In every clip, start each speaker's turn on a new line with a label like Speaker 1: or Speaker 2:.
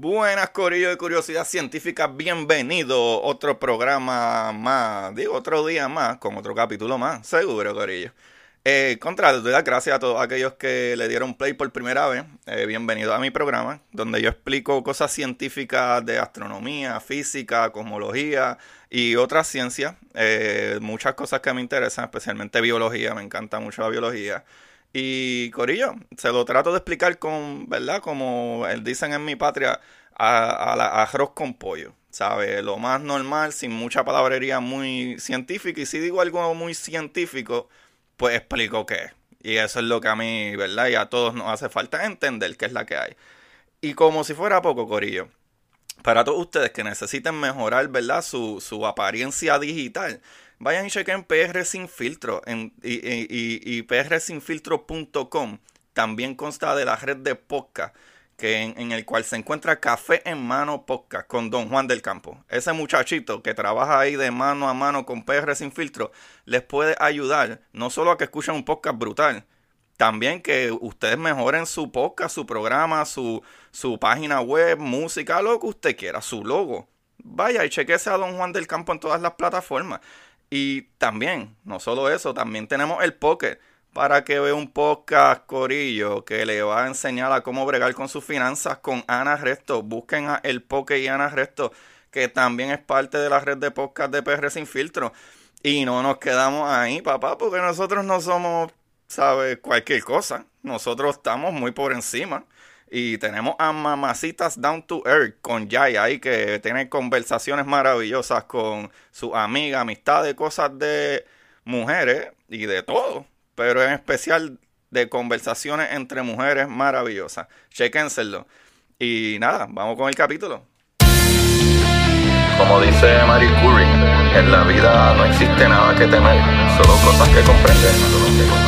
Speaker 1: Buenas, Corillo de Curiosidad Científica, bienvenido. Otro programa más, digo, otro día más, con otro capítulo más, seguro, Corillo. Eh, contra, doy las gracias a todos aquellos que le dieron play por primera vez. Eh, bienvenido a mi programa, donde yo explico cosas científicas de astronomía, física, cosmología y otras ciencias. Eh, muchas cosas que me interesan, especialmente biología, me encanta mucho la biología. Y Corillo, se lo trato de explicar con, ¿verdad? Como dicen en mi patria, a, la, arroz con pollo. ¿Sabe? Lo más normal, sin mucha palabrería muy científica. Y si digo algo muy científico, pues explico qué. Y eso es lo que a mí, ¿verdad? Y a todos nos hace falta entender qué es la que hay. Y como si fuera poco, Corillo, para todos ustedes que necesiten mejorar, ¿verdad? Su apariencia digital, vayan y chequen PR Sin Filtro en, y, y, y prsinfiltro.com. También consta de la red de podcast que en, el cual se encuentra Café en Mano Podcast con Don Juan del Campo. Ese muchachito que trabaja ahí de mano a mano con PR Sin Filtro les puede ayudar no solo a que escuchen un podcast brutal, también que ustedes mejoren su podcast, su programa, su, su página web, música, lo que usted quiera, su logo. Vaya y chequese a Don Juan del Campo en todas las plataformas. Y también, no solo eso, también tenemos el Pocket para que vea un podcast Corillo que le va a enseñar a cómo bregar con sus finanzas con Ana Resto. Busquen a El Pocket y Ana Resto, que también es parte de la red de podcast de PR Sin Filtro. Y no nos quedamos ahí, papá, porque nosotros no somos, ¿sabes? Cualquier cosa. Nosotros estamos muy por encima. Y tenemos a Mamacitas Down to Earth con Jaya ahí que tiene conversaciones maravillosas con su amiga, amistades, cosas de mujeres y de todo. Pero en especial de conversaciones entre mujeres maravillosas. Chequénselo. Y nada, vamos con el capítulo.
Speaker 2: Como dice Marie Curie, en la vida no existe nada que temer, solo cosas que comprender.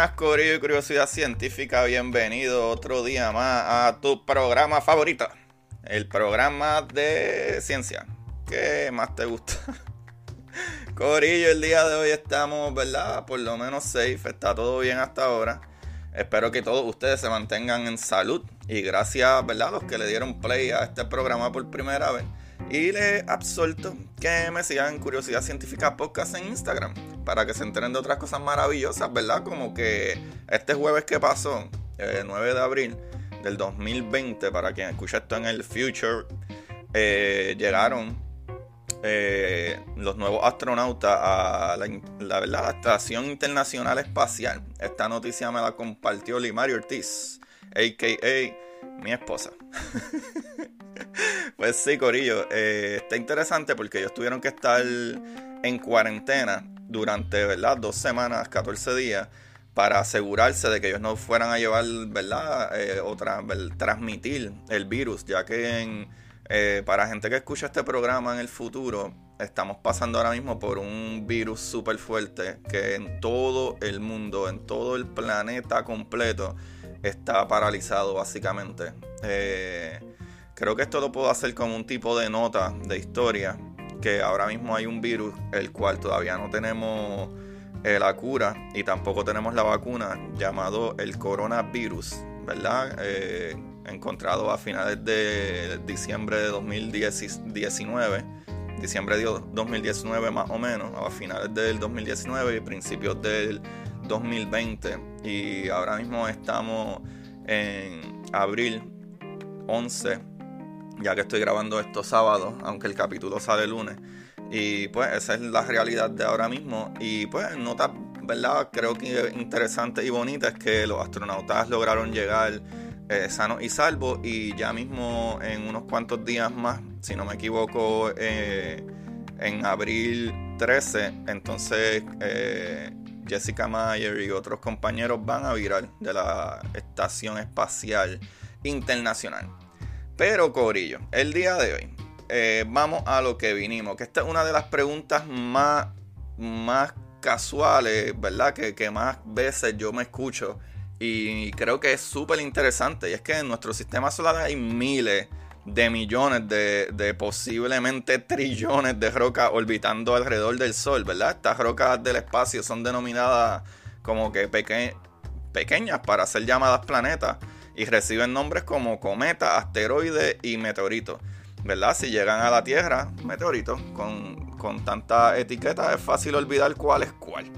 Speaker 1: Buenas, Corillo y Curiosidad Científica. Bienvenido otro día más a tu programa favorito. El programa de ciencia. ¿Qué más te gusta? Corillo, el día de hoy estamos, ¿verdad? Por lo menos safe. Está todo bien hasta ahora. Espero que todos ustedes se mantengan en salud. Y gracias, ¿verdad? Los que le dieron play a este programa por primera vez. Y les absuelto que me sigan Curiosidad Científica Podcast en Instagram para que se enteren de otras cosas maravillosas, ¿verdad? Como que este jueves que pasó, el 9 de abril del 2020, para quien escucha esto en el future, eh, llegaron eh, los nuevos astronautas a la, la, la, Estación Internacional Espacial. Esta noticia me la compartió Limario Ortiz, a.k.a. mi esposa. pues sí, Corillo, eh, está interesante porque ellos tuvieron que estar en cuarentena durante, ¿verdad? Dos semanas, 14 días, para asegurarse de que ellos no fueran a llevar, ¿verdad? Eh, o transmitir el virus, ya que eh, para gente que escucha este programa en el futuro, estamos pasando ahora mismo por un virus súper fuerte que en todo el mundo, en todo el planeta completo, está paralizado básicamente. Eh, creo que esto lo puedo hacer como un tipo de nota de historia que ahora mismo hay un virus el cual todavía no tenemos eh, la cura y tampoco tenemos la vacuna llamado el coronavirus, ¿verdad? Eh, encontrado a finales de diciembre de 2019, diciembre de 2019 más o menos, a finales del 2019 y principios del 2020 y ahora mismo estamos en abril 11 ya que estoy grabando esto sábado, aunque el capítulo sale lunes. Y pues esa es la realidad de ahora mismo. Y pues nota, ¿verdad? Creo que interesante y bonita es que los astronautas lograron llegar eh, sanos y salvos y ya mismo en unos cuantos días más, si no me equivoco, eh, en abril 13, entonces eh, Jessica Mayer y otros compañeros van a virar de la Estación Espacial Internacional. Pero Corillo, el día de hoy vamos a lo que vinimos, que esta es una de las preguntas más, más casuales, ¿verdad? Que, que más veces yo me escucho y creo que es súper interesante. Y es que en nuestro sistema solar hay miles de millones de, posiblemente trillones de rocas orbitando alrededor del Sol, ¿verdad? Estas rocas del espacio son denominadas como que pequeñas para ser llamadas planetas y reciben nombres como cometas, asteroides y meteoritos, ¿verdad? Si llegan a la Tierra, meteoritos, con, con tanta etiqueta es fácil olvidar cuál es cuál.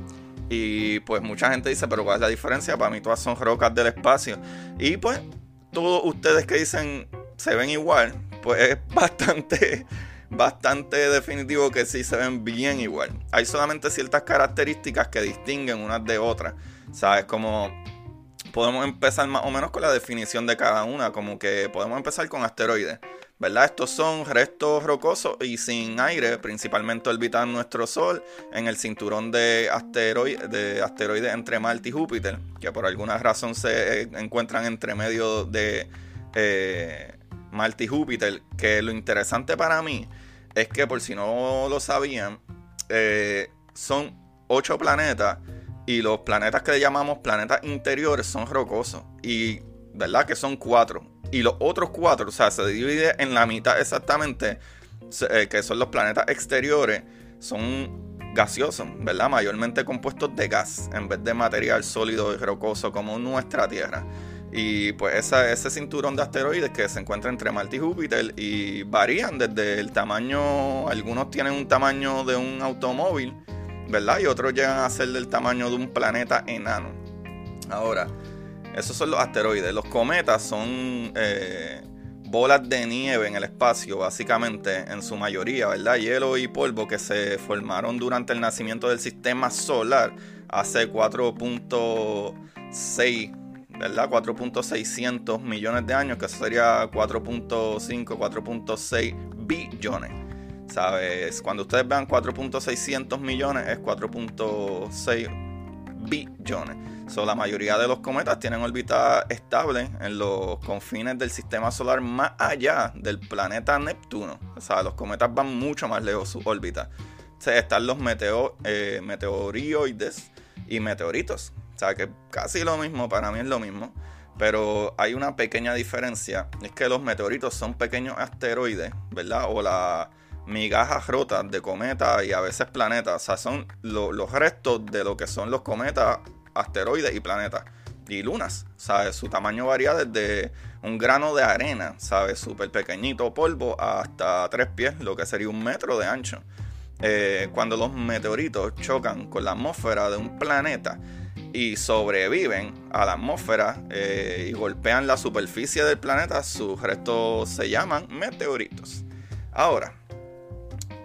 Speaker 1: Y pues mucha gente dice, pero ¿cuál es la diferencia? Para mí todas son rocas del espacio. Y pues todos ustedes que dicen se ven igual, pues es bastante, bastante definitivo que sí se ven bien igual. Hay solamente ciertas características que distinguen unas de otras. ¿Sabes? Como podemos empezar más o menos con la definición de cada una. Como que podemos empezar con asteroides. ¿verdad? Estos son restos rocosos y sin aire, principalmente orbitan nuestro Sol en el cinturón de, asteroides de asteroides entre Marte y Júpiter, que por alguna razón se eh, encuentran entre medio de eh, Marte y Júpiter. Que lo interesante para mí es que, por si no lo sabían, eh, son ocho planetas y los planetas que llamamos planetas interiores son rocosos. Y, ¿verdad? Que son cuatro y los otros cuatro, o sea, se divide en la mitad exactamente, eh, que son los planetas exteriores, son gaseosos, ¿verdad? Mayormente compuestos de gas en vez de material sólido y rocoso como nuestra Tierra. Y pues ese cinturón de asteroides que se encuentra entre Marte y Júpiter y varían desde el tamaño, algunos tienen un tamaño de un automóvil, ¿verdad? Y otros llegan a ser del tamaño de un planeta enano. Ahora, esos son los asteroides. Los cometas son eh, bolas de nieve en el espacio, básicamente, en su mayoría, ¿verdad? Hielo y polvo que se formaron durante el nacimiento del sistema solar hace 4.6, ¿verdad? 4.600 millones de años, que eso sería 4.5, 4.6 billones. ¿Sabes? Cuando ustedes vean 4.600 millones es 4.6 billones la mayoría de los cometas tienen órbita estable en los confines del sistema solar más allá del planeta Neptuno. O sea, los cometas van mucho más lejos su órbita. O están los meteo, eh, meteorioides y meteoritos. O sea, que casi lo mismo, para mí es lo mismo. Pero hay una pequeña diferencia. Es que los meteoritos son pequeños asteroides, ¿verdad? O las migajas rotas de cometas y a veces planetas. O sea, son los restos de lo que son los cometas asteroides y planetas y lunas, ¿sabes? Su tamaño varía desde un grano de arena, ¿sabes? Súper pequeñito polvo hasta tres pies, lo que sería un metro de ancho. Eh, cuando los meteoritos chocan con la atmósfera de un planeta y sobreviven a la atmósfera eh, y golpean la superficie del planeta, sus restos se llaman meteoritos. Ahora,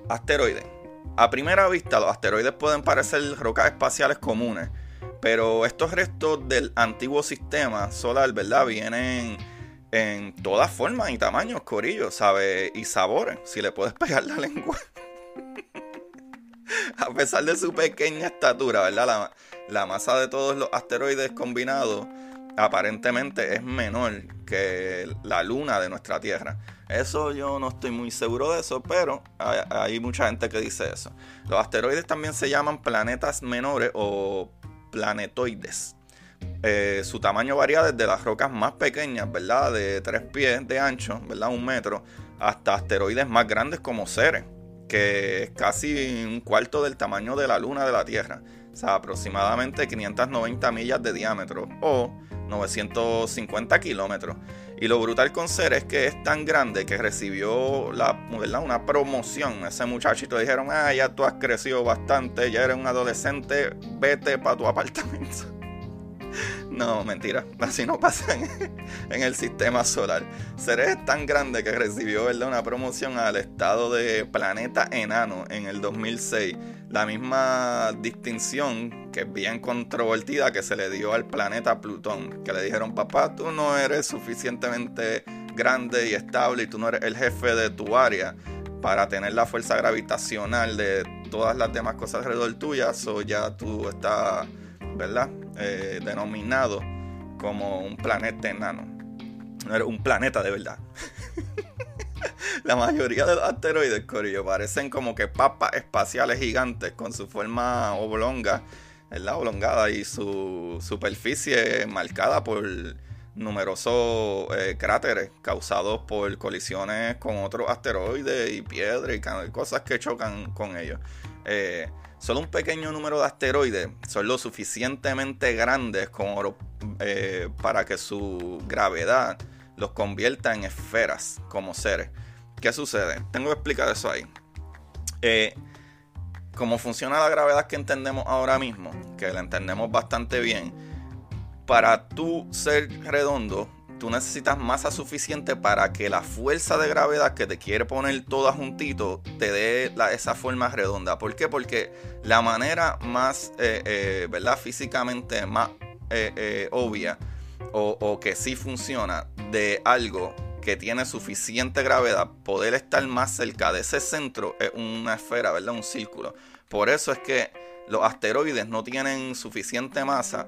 Speaker 1: asteroides. A primera vista, los asteroides pueden parecer rocas espaciales comunes pero estos restos del antiguo sistema solar, ¿verdad? Vienen en todas formas y tamaños, corillos, ¿sabes? Y sabores, si le puedes pegar la lengua. A pesar de su pequeña estatura, ¿verdad? La, la, masa de todos los asteroides combinados aparentemente es menor que la luna de nuestra Tierra. Eso yo no estoy muy seguro de eso, pero hay, mucha gente que dice eso. Los asteroides también se llaman planetas menores o planetoides. Eh, su tamaño varía desde las rocas más pequeñas, ¿verdad? De 3 pies de ancho, ¿verdad? Un metro, hasta asteroides más grandes como Ceres, que es casi un cuarto del tamaño de la luna de la Tierra. O sea, aproximadamente 590 millas de diámetro o 950 kilómetros. Y lo brutal con Ceres es que es tan grande que recibió la, una promoción. Ese muchachito dijeron, ah, ya tú has crecido bastante, ya eres un adolescente, vete para tu apartamento. No, mentira, así no pasa en, el sistema solar. Ceres es tan grande que recibió ¿verdad? una promoción al estado de planeta enano en el 2006 la misma distinción que es bien controvertida que se le dio al planeta Plutón, que le dijeron, papá, tú no eres suficientemente grande y estable y tú no eres el jefe de tu área para tener la fuerza gravitacional de todas las demás cosas alrededor tuya, o ya tú estás, ¿verdad? Eh, denominado como un planeta enano. No eres un planeta de verdad. la mayoría de los asteroides, Corillo, parecen como que papas espaciales gigantes con su forma oblonga, ¿verdad? Oblongada y su superficie marcada por numerosos eh, cráteres causados por colisiones con otros asteroides y piedras y cosas que chocan con ellos. Eh, solo un pequeño número de asteroides son lo suficientemente grandes como, eh, para que su gravedad los convierta en esferas como seres. ¿Qué sucede? Tengo que explicar eso ahí. Eh, como funciona la gravedad que entendemos ahora mismo, que la entendemos bastante bien, para tú ser redondo, tú necesitas masa suficiente para que la fuerza de gravedad que te quiere poner toda juntito te dé esa forma redonda. ¿Por qué? Porque la manera más, eh, eh, ¿verdad? Físicamente más obvia o, que sí funciona de algo que tiene suficiente gravedad, poder estar más cerca de ese centro es una esfera, ¿verdad? Un círculo. Por eso es que los asteroides no tienen suficiente masa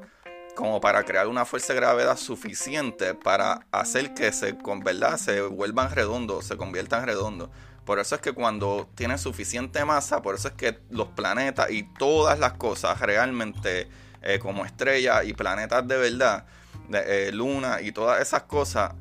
Speaker 1: como para crear una fuerza de gravedad suficiente para hacer que se, ¿verdad? se vuelvan redondos, se conviertan redondos. Por eso es que cuando tienen suficiente masa, por eso es que los planetas y todas las cosas realmente eh, como estrellas y planetas de verdad, eh, luna y todas esas cosas,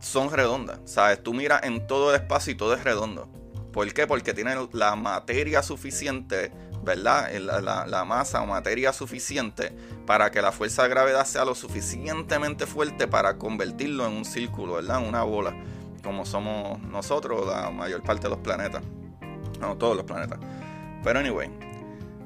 Speaker 1: son redondas. ¿Sabes? Tú miras en todo el espacio y todo es redondo. ¿Por qué? Porque tienen la materia suficiente, ¿verdad? La, masa o materia suficiente para que la fuerza de gravedad sea lo suficientemente fuerte para convertirlo en un círculo, ¿verdad? Una bola, como somos nosotros, la mayor parte de los planetas. No, todos los planetas. Pero anyway,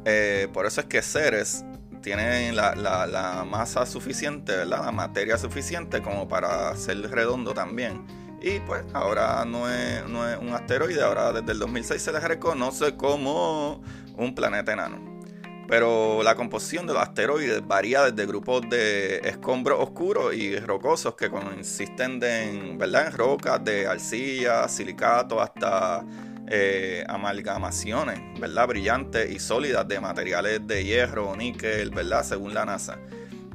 Speaker 1: eh, por eso es que seres tienen la, masa suficiente, ¿verdad? La materia suficiente como para ser redondo también. Y pues ahora no es, no es un asteroide, ahora desde el 2006 se les reconoce como un planeta enano. Pero la composición de los asteroides varía desde grupos de escombros oscuros y rocosos que consisten en, ¿verdad? en rocas de arcilla, silicato, hasta eh, amalgamaciones, ¿verdad? Brillantes y sólidas de materiales de hierro, níquel, ¿verdad? Según la NASA.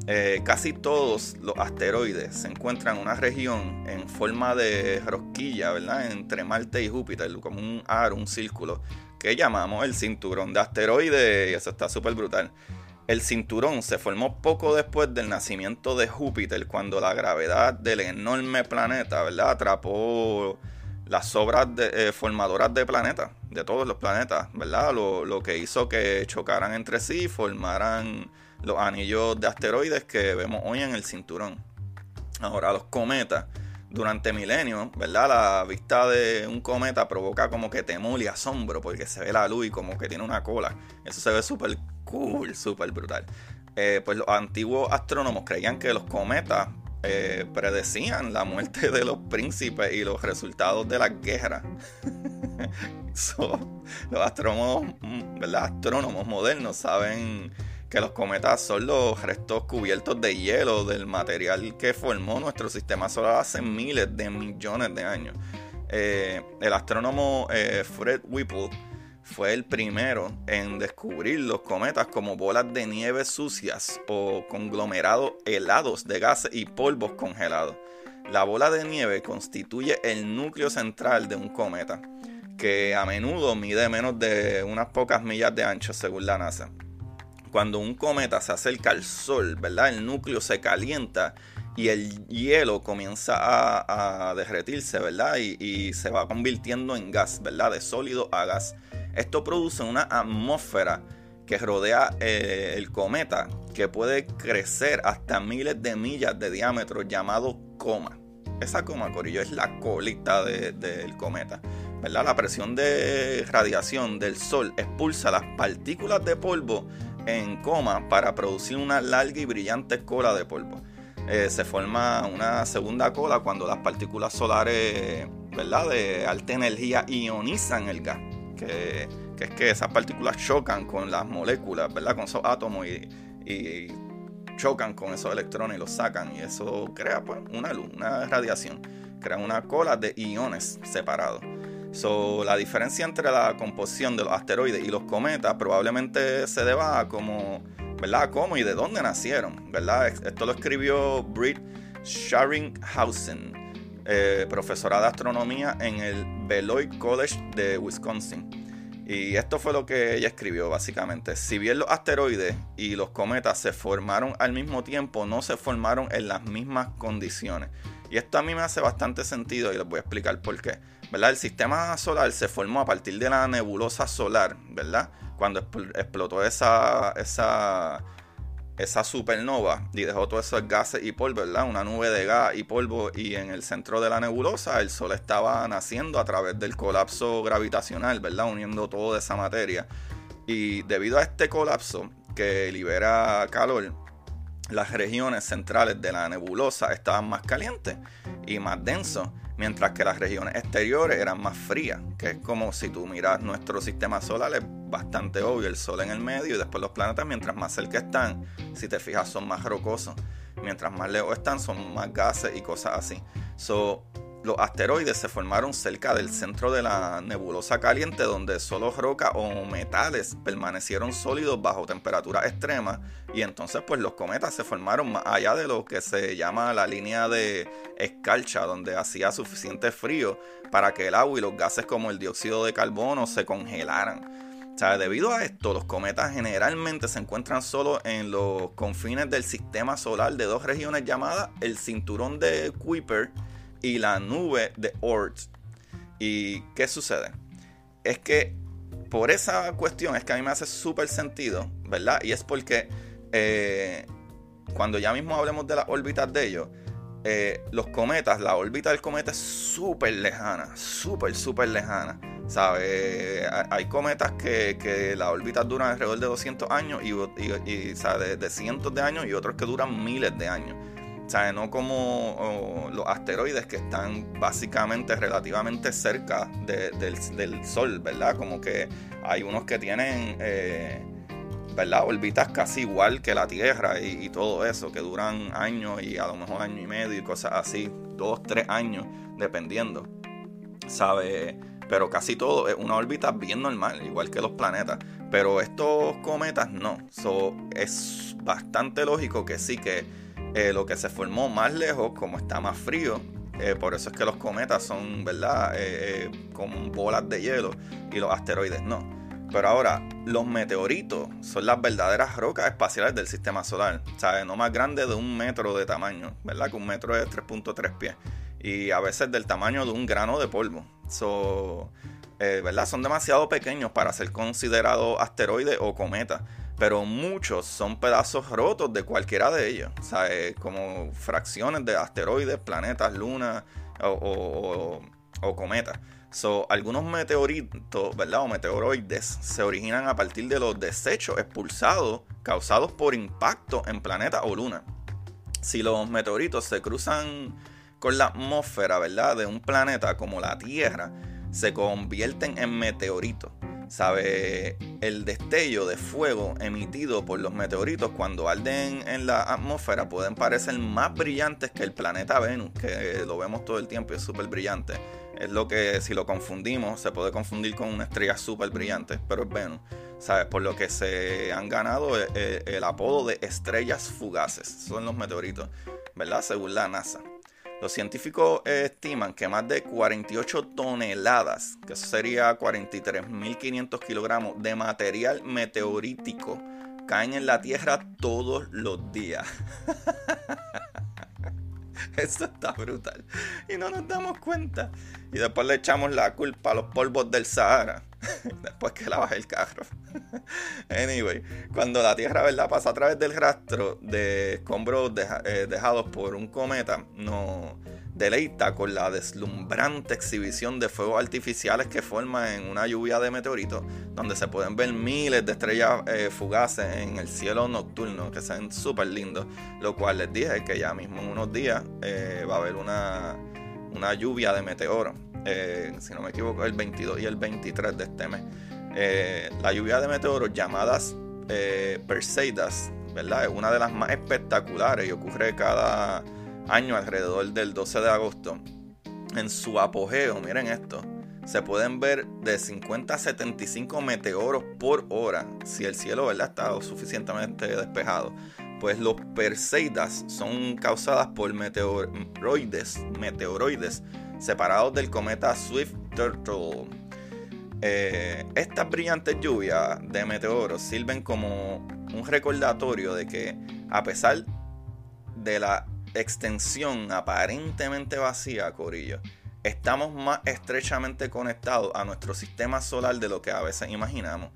Speaker 1: Eh, casi todos los asteroides se encuentran en una región en forma de rosquilla, ¿verdad? Entre Marte y Júpiter, como un aro, un círculo, que llamamos el cinturón de asteroides, eso está súper brutal. El cinturón se formó poco después del nacimiento de Júpiter, cuando la gravedad del enorme planeta, ¿verdad? Atrapó las obras de, eh, formadoras de planetas, de todos los planetas, ¿verdad? Lo, que hizo que chocaran entre sí formaran los anillos de asteroides que vemos hoy en el cinturón. Ahora, los cometas, durante milenios, ¿verdad? La vista de un cometa provoca como que temor y asombro porque se ve la luz y como que tiene una cola. Eso se ve súper cool, súper brutal. Eh, pues los antiguos astrónomos creían que los cometas eh, predecían la muerte de los príncipes y los resultados de la guerra. los astrónomos, astrónomos modernos saben que los cometas son los restos cubiertos de hielo del material que formó nuestro sistema solar hace miles de millones de años. Eh, el astrónomo eh, Fred Whipple fue el primero en descubrir los cometas como bolas de nieve sucias o conglomerados helados de gases y polvos congelados. La bola de nieve constituye el núcleo central de un cometa, que a menudo mide menos de unas pocas millas de ancho según la NASA. Cuando un cometa se acerca al Sol, ¿verdad? El núcleo se calienta y el hielo comienza a, derretirse, ¿verdad? Y, se va convirtiendo en gas, ¿verdad? De sólido a gas. Esto produce una atmósfera que rodea eh, el cometa que puede crecer hasta miles de millas de diámetro llamado coma. Esa coma, Corillo, es la colita del cometa. ¿verdad? La presión de radiación del Sol expulsa las partículas de polvo en coma para producir una larga y brillante cola de polvo. Eh, se forma una segunda cola cuando las partículas solares ¿verdad? de alta energía ionizan el gas que es que esas partículas chocan con las moléculas, ¿verdad? Con esos átomos y, chocan con esos electrones y los sacan y eso crea pues, una luz, una radiación, crea una cola de iones separados. So, la diferencia entre la composición de los asteroides y los cometas probablemente se deba a cómo, y de dónde nacieron. Esto lo escribió Britt Scharinghausen, eh, profesora de astronomía en el Beloit College de Wisconsin. Y esto fue lo que ella escribió básicamente. Si bien los asteroides y los cometas se formaron al mismo tiempo, no se formaron en las mismas condiciones. Y esto a mí me hace bastante sentido y les voy a explicar por qué. El sistema solar se formó a partir de la nebulosa solar, ¿verdad? Cuando explotó esa, esa, esa supernova y dejó todos esos gases y polvo, ¿verdad? Una nube de gas y polvo y en el centro de la nebulosa el Sol estaba naciendo a través del colapso gravitacional, ¿verdad? Uniendo toda esa materia. Y debido a este colapso que libera calor, las regiones centrales de la nebulosa estaban más calientes y más densos mientras que las regiones exteriores eran más frías, que es como si tú miras nuestro sistema solar, es bastante obvio, el Sol en el medio y después los planetas, mientras más cerca están, si te fijas, son más rocosos, mientras más lejos están, son más gases y cosas así. So, los asteroides se formaron cerca del centro de la nebulosa caliente donde solo roca o metales permanecieron sólidos bajo temperaturas extremas y entonces pues los cometas se formaron más allá de lo que se llama la línea de escarcha donde hacía suficiente frío para que el agua y los gases como el dióxido de carbono se congelaran. Debido a esto, los cometas generalmente se encuentran solo en los confines del sistema solar de dos regiones llamadas el cinturón de Kuiper y la nube de Oort. ¿Y qué sucede? Es que por esa cuestión es que a mí me hace súper sentido, ¿verdad? Y es porque eh, cuando ya mismo hablemos de las órbitas de ellos, eh, los cometas, la órbita del cometa es súper lejana, súper, súper lejana. ¿Sabes? Hay cometas que, que las órbitas duran alrededor de 200 años y, de cientos de años y otros que duran miles de años. O sea, no como los asteroides que están básicamente relativamente cerca del, Sol, ¿verdad? Como que hay unos que tienen, eh, ¿verdad? Órbitas casi igual que la Tierra y, todo eso, que duran años y a lo mejor año y medio y cosas así, dos, tres años, dependiendo, ¿sabe? Pero casi todo es una órbita bien normal, igual que los planetas. Pero estos cometas no. Es bastante lógico que sí que eh, lo que se formó más lejos, como está más frío, eh, por eso es que los cometas son, ¿verdad?, eh, como bolas de hielo y los asteroides no. Pero ahora, los meteoritos son las verdaderas rocas espaciales del sistema solar. ¿Sabes? No más grandes de un metro de tamaño, ¿verdad? Que un metro es 3.3 pies. Y a veces del tamaño de un grano de polvo. So, ¿verdad? Son demasiado pequeños para ser considerados asteroides o cometas pero muchos son pedazos rotos de cualquiera de ellos, sea, como fracciones de asteroides, planetas, lunas o, cometas. So, algunos meteoritos, ¿verdad? O meteoroides se originan a partir de los desechos expulsados causados por impacto en planetas o lunas. Si los meteoritos se cruzan con la atmósfera, ¿verdad? De un planeta como la Tierra, se convierten en meteoritos sabe el destello de fuego emitido por los meteoritos cuando arden en la atmósfera pueden parecer más brillantes que el planeta Venus, que lo vemos todo el tiempo y es súper brillante. Es lo que si lo confundimos se puede confundir con una estrella súper brillante, pero es Venus. ¿Sabes? Por lo que se han ganado el, el apodo de estrellas fugaces. Son los meteoritos, ¿verdad? Según la NASA. Los científicos estiman que más de 48 toneladas, que eso sería 43.500 kilogramos de material meteorítico, caen en la Tierra todos los días. Eso está brutal. Y no nos damos cuenta. Y después le echamos la culpa a los polvos del Sahara. después que la baje el carro. anyway, cuando la Tierra ¿verdad? pasa a través del rastro de escombros eh, dejados por un cometa, no deleita con la deslumbrante exhibición de fuegos artificiales que forman en una lluvia de meteoritos, donde se pueden ver miles de estrellas eh, fugaces en el cielo nocturno, que se ven súper lindos, lo cual les dije que ya mismo en unos días eh, va a haber una, una lluvia de meteoros. Si no me equivoco, el 22 y el 23 de este mes. Eh, la lluvia de meteoros llamadas eh, Perseidas, ¿verdad? Es una de las más espectaculares y ocurre cada año alrededor del 12 de agosto. En su apogeo, miren esto, se pueden ver de 50 a 75 meteoros por hora si el cielo ¿verdad? está suficientemente despejado. Pues los Perseidas son causadas por meteoroides, meteoroides separados del cometa Swift Turtle. Eh, estas brillantes lluvias de meteoros sirven como un recordatorio de que a pesar de la extensión aparentemente vacía, Corillo, estamos más estrechamente conectados a nuestro sistema solar de lo que a veces imaginamos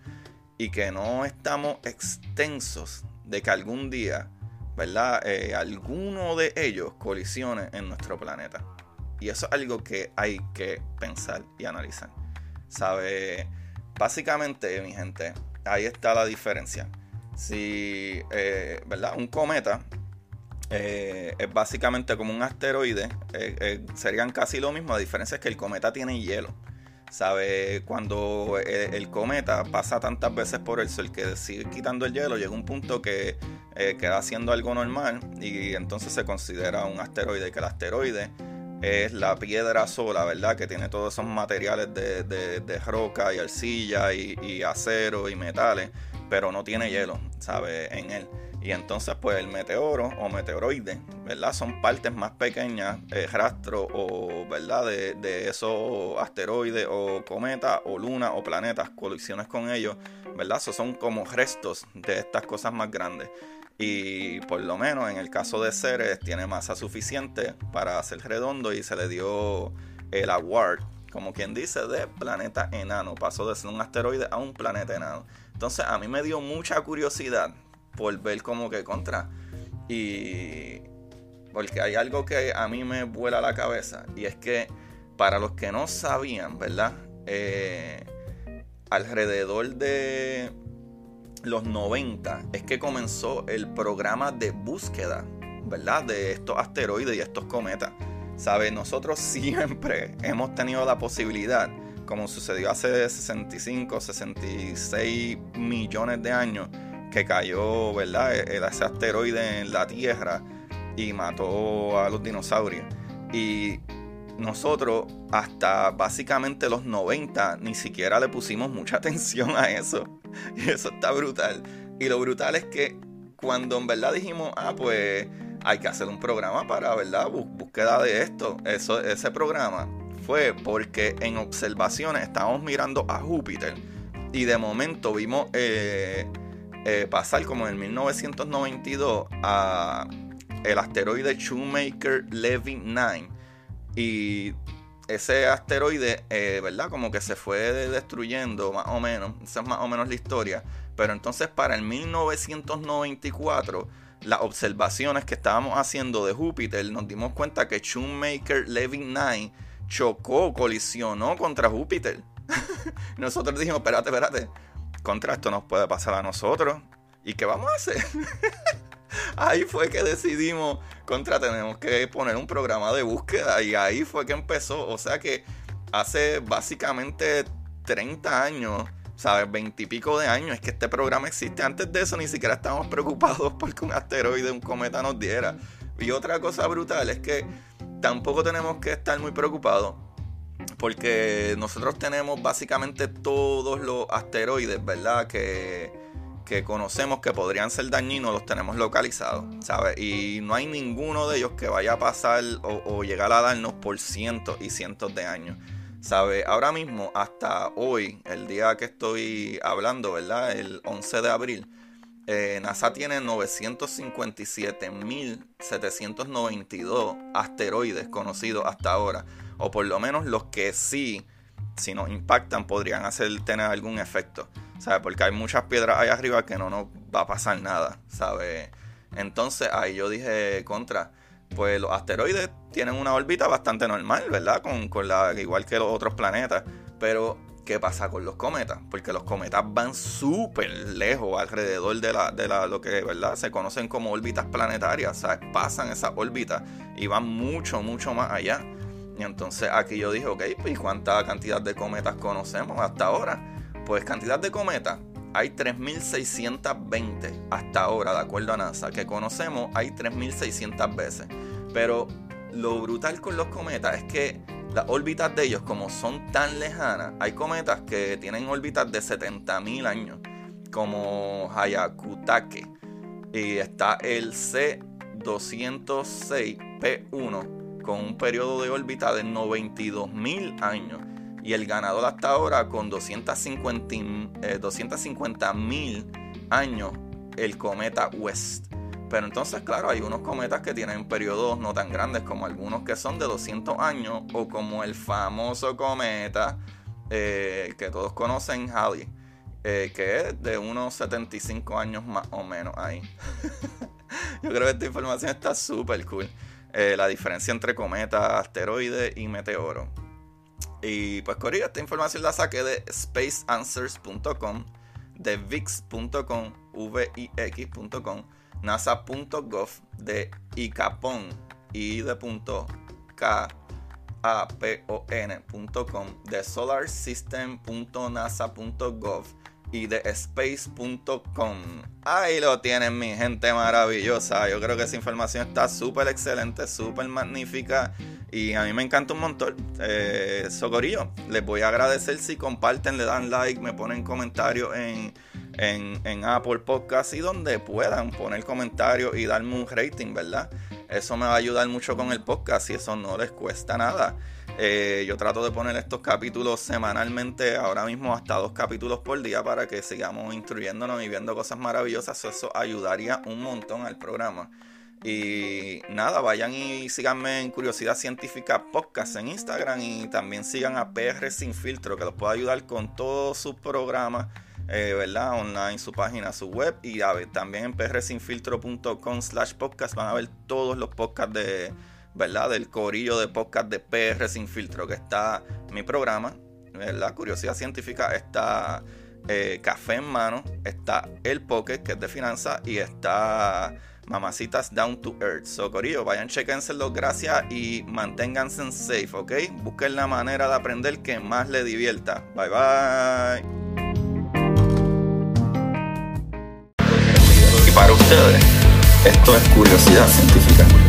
Speaker 1: y que no estamos extensos de que algún día, ¿verdad? Eh, alguno de ellos colisione en nuestro planeta. Y eso es algo que hay que pensar y analizar. ¿Sabe? Básicamente, mi gente, ahí está la diferencia. Si, eh, ¿verdad? Un cometa eh, es básicamente como un asteroide. Eh, serían casi lo mismo. La diferencia es que el cometa tiene hielo. ¿Sabe? Cuando el, cometa pasa tantas veces por el sol que sigue quitando el hielo, llega un punto que queda siendo algo normal y entonces se considera un asteroide. Que el asteroide es la piedra sola, ¿verdad? Que tiene todos esos materiales de, roca y arcilla y, acero y metales, pero no tiene hielo, ¿sabe? En él. Y entonces, pues el meteoro o meteoroide, ¿verdad? Son partes más pequeñas, eh, rastro o, ¿verdad? De, de, esos asteroides o cometas o lunas o planetas, colisiones con ellos, ¿verdad? Son como restos de estas cosas más grandes. Y por lo menos en el caso de Ceres tiene masa suficiente para ser redondo y se le dio el award, como quien dice, de planeta enano. Pasó de ser un asteroide a un planeta enano. Entonces a mí me dio mucha curiosidad por ver como que contra. Y porque hay algo que a mí me vuela la cabeza y es que para los que no sabían, ¿verdad? Eh, alrededor de los 90 es que comenzó el programa de búsqueda, ¿verdad? De estos asteroides y estos cometas. ¿Sabes? Nosotros siempre hemos tenido la posibilidad, como sucedió hace 65, 66 millones de años, que cayó, ¿verdad? E-, ese asteroide en la Tierra y mató a los dinosaurios. Y nosotros hasta básicamente los 90 ni siquiera le pusimos mucha atención a eso. Y eso está brutal. Y lo brutal es que cuando en verdad dijimos, ah, pues hay que hacer un programa para, ¿verdad? búsqueda de esto. Eso, ese programa fue porque en observaciones estábamos mirando a Júpiter y de momento vimos eh, eh, pasar como en 1992 a el asteroide Shoemaker-Levy 9 y ese asteroide, eh, ¿verdad? Como que se fue destruyendo más o menos, esa es más o menos la historia, pero entonces para el 1994 las observaciones que estábamos haciendo de Júpiter nos dimos cuenta que Shoemaker-Levy 9 chocó, colisionó contra Júpiter. Nosotros dijimos, espérate, espérate, contra esto nos puede pasar a nosotros. ¿Y qué vamos a hacer? ahí fue que decidimos, contra, tenemos que poner un programa de búsqueda y ahí fue que empezó. O sea que hace básicamente 30 años, ¿sabes? 20 y pico de años es que este programa existe. Antes de eso ni siquiera estábamos preocupados porque un asteroide, un cometa nos diera. Y otra cosa brutal es que tampoco tenemos que estar muy preocupados porque nosotros tenemos básicamente todos los asteroides, ¿verdad? Que, que conocemos que podrían ser dañinos, los tenemos localizados, ¿sabes? Y no hay ninguno de ellos que vaya a pasar o, llegar a darnos por cientos y cientos de años. ¿Sabe? Ahora mismo, hasta hoy, el día que estoy hablando, ¿verdad? El 11 de abril, eh, NASA tiene 957.792 asteroides conocidos hasta ahora o por lo menos los que sí, si nos impactan, podrían hacer tener algún efecto, ¿sabes? Porque hay muchas piedras ahí arriba que no nos va a pasar nada, ¿sabes? Entonces ahí yo dije contra, pues los asteroides tienen una órbita bastante normal, ¿verdad? Con, con la, igual que los otros planetas, pero ¿qué pasa con los cometas? Porque los cometas van súper lejos alrededor de, la, de la, lo que ¿verdad? se conocen como órbitas planetarias, ¿sabes? Pasan esas órbitas y van mucho, mucho más allá. Y entonces aquí yo dije, ok, pues ¿cuánta cantidad de cometas conocemos hasta ahora? Pues cantidad de cometas, hay 3.620 hasta ahora, de acuerdo a NASA, que conocemos, hay 3.600 veces. Pero lo brutal con los cometas es que las órbitas de ellos, como son tan lejanas, hay cometas que tienen órbitas de 70.000 años, como Hayakutake. Y está el C206P1 con un periodo de órbita de 92.000 años. Y el ganador hasta ahora con 250 eh, mil años, el cometa West. Pero entonces, claro, hay unos cometas que tienen periodos no tan grandes como algunos que son de 200 años o como el famoso cometa eh, que todos conocen, Halley, eh, que es de unos 75 años más o menos ahí. Yo creo que esta información está súper cool. La diferencia entre cometa, asteroide y meteoro. Y pues Corillo, esta información la saqué de spaceanswers.com, de vix.com, vix.com, nasa.gov, de icapon, y de punto k a p o n.com, de solarsystem.nasa.gov y de space.com. Ahí lo tienen mi gente maravillosa. Yo creo que esa información está súper excelente, súper magnífica y a mí me encanta un montón. Eh, Socorillo, les voy a agradecer si comparten, le dan like, me ponen comentarios en, en, Apple Podcast y donde puedan poner comentarios y darme un rating, ¿verdad? Eso me va a ayudar mucho con el podcast y eso no les cuesta nada. Eh, yo trato de poner estos capítulos semanalmente, ahora mismo hasta dos capítulos por día para que sigamos instruyéndonos y viendo cosas maravillosas. Eso ayudaría un montón al programa. Y nada, vayan y síganme en Curiosidad Científica Podcast en Instagram y también sigan a PR Sin Filtro, que los puede ayudar con todos sus programas, eh, ¿verdad? Online, su página, su web. Y a ver, también en prsinfiltro.com slash podcast van a ver todos los podcasts de ¿verdad? Del corillo de podcast de PR Sin Filtro, que está mi programa, ¿verdad? Curiosidad Científica, está eh, Café en Mano, está El Pocket, que es de finanzas, y está Mamacitas Down to Earth. So, corillo, vayan, chequenselo, gracias y manténganse safe, ¿ok? Busquen la manera de aprender que más les divierta. Bye, bye.
Speaker 2: Y para ustedes, esto es Curiosidad Científica.